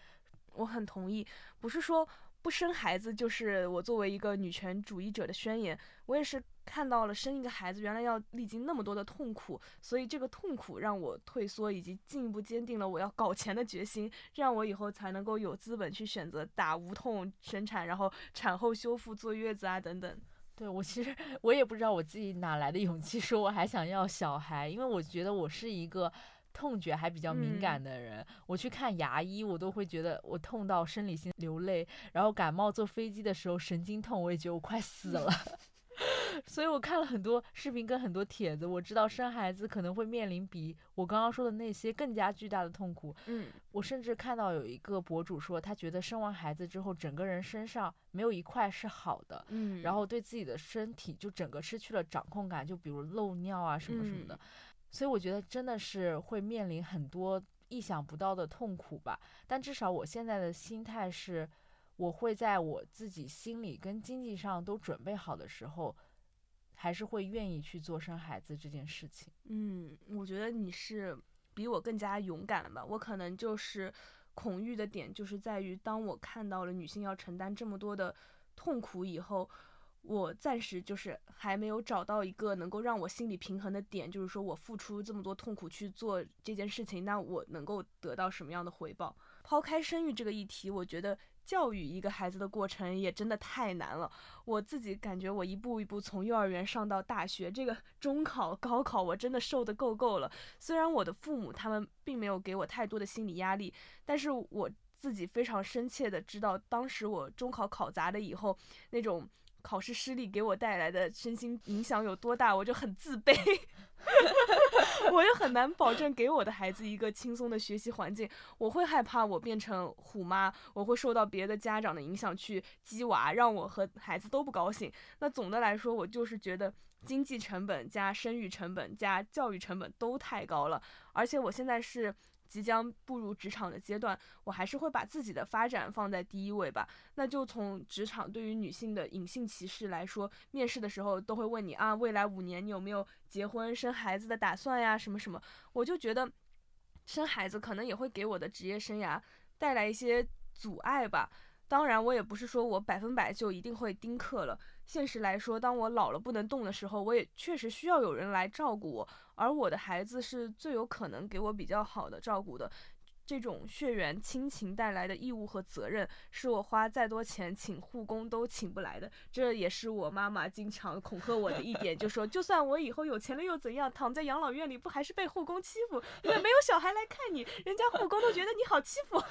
我很同意，不是说不生孩子就是我作为一个女权主义者的宣言，我也是。看到了生一个孩子原来要历经那么多的痛苦，所以这个痛苦让我退缩，以及进一步坚定了我要搞钱的决心，这样我以后才能够有资本去选择打无痛生产，然后产后修复、坐月子啊等等。对我其实我也不知道我自己哪来的勇气说我还想要小孩，因为我觉得我是一个痛觉还比较敏感的人，我去看牙医我都会觉得我痛到生理性流泪，然后感冒坐飞机的时候神经痛，我也觉得我快死了。所以我看了很多视频跟很多帖子，我知道生孩子可能会面临比我刚刚说的那些更加巨大的痛苦。嗯，我甚至看到有一个博主说，他觉得生完孩子之后，整个人身上没有一块是好的。嗯，然后对自己的身体就整个失去了掌控感，就比如漏尿啊什么什么的。所以我觉得真的是会面临很多意想不到的痛苦吧。但至少我现在的心态是。我会在我自己心里跟经济上都准备好的时候，还是会愿意去做生孩子这件事情。嗯，我觉得你是比我更加勇敢了吧？我可能就是恐惧的点，就是在于当我看到了女性要承担这么多的痛苦以后，我暂时就是还没有找到一个能够让我心理平衡的点，就是说我付出这么多痛苦去做这件事情，那我能够得到什么样的回报？抛开生育这个议题，我觉得。教育一个孩子的过程也真的太难了，我自己感觉我一步一步从幼儿园上到大学，这个 中考、高考我真的受的够够了。虽然我的父母他们并没有给我太多的心理压力，但是我自己非常深切的知道，当时我中考考砸了以后，那种考试失利给我带来的身心影响有多大，我就很自卑。我也很难保证给我的孩子一个轻松的学习环境，我会害怕我变成虎妈，我会受到别的家长的影响去激娃，让我和孩子都不高兴。那总的来说，我就是觉得经济成本加生育成本加教育成本都太高了，而且我现在是。即将步入职场的阶段，我还是会把自己的发展放在第一位吧。那就从职场对于女性的隐性歧视来说，面试的时候都会问你啊，未来五年你有没有结婚生孩子的打算呀？什么什么？我就觉得，生孩子可能也会给我的职业生涯带来一些阻碍吧。当然，我也不是说我百分百就一定会丁克了。现实来说，当我老了不能动的时候，我也确实需要有人来照顾我，而我的孩子是最有可能给我比较好的照顾的。这种血缘亲情带来的义务和责任，是我花再多钱请护工都请不来的。这也是我妈妈经常恐吓我的一点，就说就算我以后有钱了又怎样，躺在养老院里不还是被护工欺负？因为没有小孩来看你，人家护工都觉得你好欺负。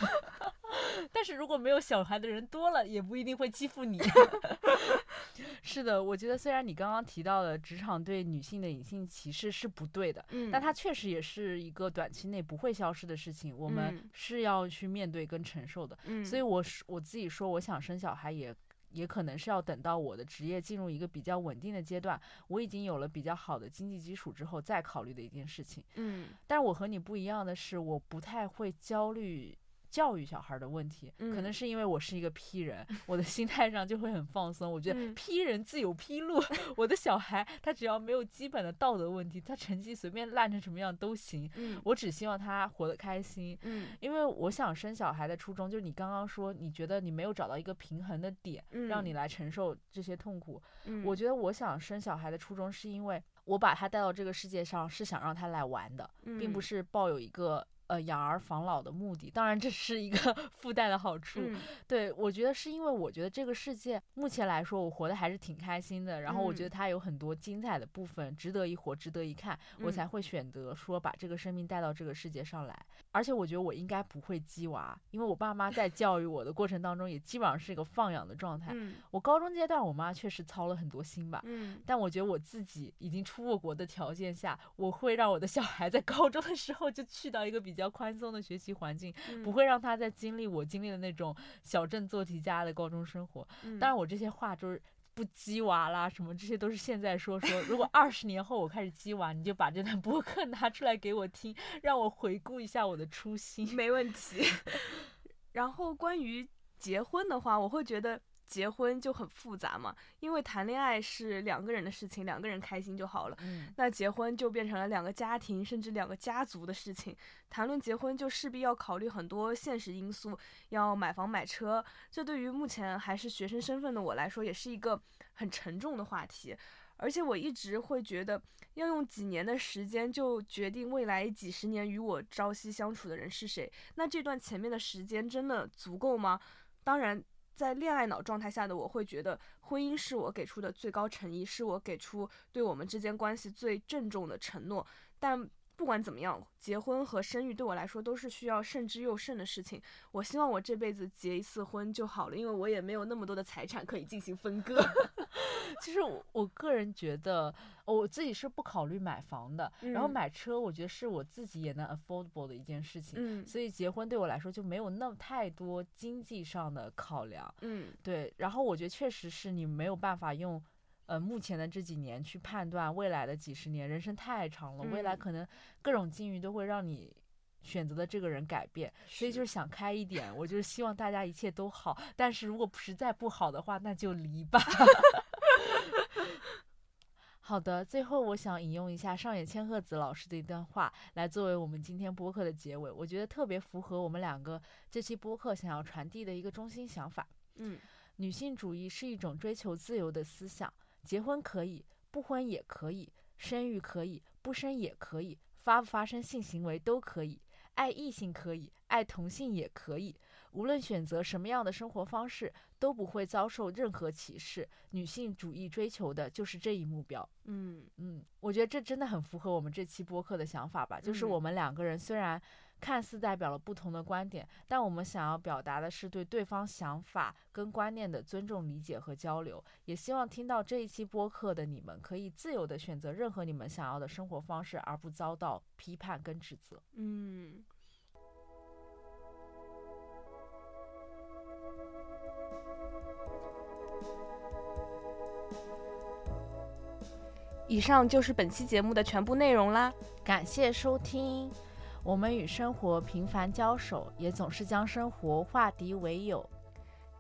但是如果没有小孩的人多了，也不一定会欺负你。是的，我觉得虽然你刚刚提到的职场对女性的隐性歧视是不对的，嗯，但它确实也是一个短期内不会消失的事情，我们是要去面对跟承受的。嗯，所以我是我自己说，我想生小孩也也可能是要等到我的职业进入一个比较稳定的阶段，我已经有了比较好的经济基础之后再考虑的一件事情。嗯，但是我和你不一样的是，我不太会焦虑。教育小孩的问题，可能是因为我是一个批人，我的心态上就会很放松。我觉得批人自有批路，我的小孩他只要没有基本的道德问题，他成绩随便烂成什么样都行。我只希望他活得开心。嗯，因为我想生小孩的初衷就是你刚刚说，你觉得你没有找到一个平衡的点，让你来承受这些痛苦。我觉得我想生小孩的初衷是因为我把他带到这个世界上是想让他来玩的，并不是抱有一个。呃，养儿防老的目的，当然这是一个 附带的好处。对我觉得是因为我觉得这个世界目前来说，我活得还是挺开心的。然后我觉得它有很多精彩的部分，值得一活，值得一看，我才会选择说把这个生命带到这个世界上来。而且我觉得我应该不会鸡娃，因为我爸妈在教育我的过程当中，也基本上是一个放养的状态。我高中阶段，我妈确实操了很多心吧。嗯。但我觉得我自己已经出过国的条件下，我会让我的小孩在高中的时候就去到一个比较宽松的学习环境，不会让他再经历我经历的那种小镇做题家的高中生活。当然，我这些话就是不鸡娃啦，什么这些都是现在说说。如果二十年后我开始鸡娃，你就把这段播客拿出来给我听，让我回顾一下我的初心。没问题。然后关于结婚的话，我会觉得。结婚就很复杂嘛，因为谈恋爱是两个人的事情，两个人开心就好了。嗯，那结婚就变成了两个家庭甚至两个家族的事情。谈论结婚就势必要考虑很多现实因素，要买房买车，这对于目前还是学生身份的我来说，也是一个很沉重的话题。而且我一直会觉得，要用几年的时间就决定未来几十年与我朝夕相处的人是谁，那这段前面的时间真的足够吗？当然。在恋爱脑状态下的我会觉得，婚姻是我给出的最高诚意，是我给出对我们之间关系最郑重的承诺。但不管怎么样，结婚和生育对我来说都是需要慎之又慎的事情。我希望我这辈子结一次婚就好了，因为我也没有那么多的财产可以进行分割。其实我我个人觉得，我自己是不考虑买房的，然后买车，我觉得是我自己也能 affordable 的一件事情。嗯，所以结婚对我来说就没有那么太多经济上的考量。嗯，对。然后我觉得确实是你没有办法用，呃，目前的这几年去判断未来的几十年，人生太长了，未来可能各种境遇都会让你。选择的这个人改变，所以就是想开一点。我就是希望大家一切都好，但是如果实在不好的话，那就离吧。好的，最后我想引用一下上野千鹤子老师的一段话，来作为我们今天播客的结尾。我觉得特别符合我们两个这期播客想要传递的一个中心想法。嗯，女性主义是一种追求自由的思想，结婚可以，不婚也可以，生育可以，不生也可以，发不发生性行为都可以。爱异性可以，爱同性也可以。无论选择什么样的生活方式，都不会遭受任何歧视。女性主义追求的就是这一目标。嗯嗯，我觉得这真的很符合我们这期播客的想法吧。就是我们两个人虽然。看似代表了不同的观点，但我们想要表达的是对对方想法跟观念的尊重、理解和交流。也希望听到这一期播客的你们，可以自由的选择任何你们想要的生活方式，而不遭到批判跟指责。嗯。以上就是本期节目的全部内容啦，感谢收听。我们与生活频繁交手，也总是将生活化敌为友。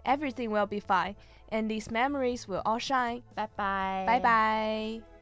Everything will be fine, and these memories will all shine. 拜拜，拜拜。